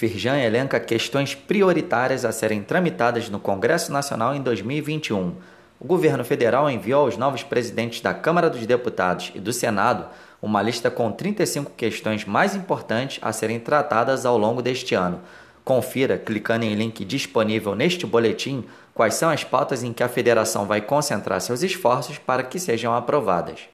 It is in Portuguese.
Firjan elenca questões prioritárias a serem tramitadas no Congresso Nacional em 2021. O governo federal enviou aos novos presidentes da Câmara dos Deputados e do Senado uma lista com 35 questões mais importantes a serem tratadas ao longo deste ano. Confira, clicando em link disponível neste boletim, quais são as pautas em que a federação vai concentrar seus esforços para que sejam aprovadas.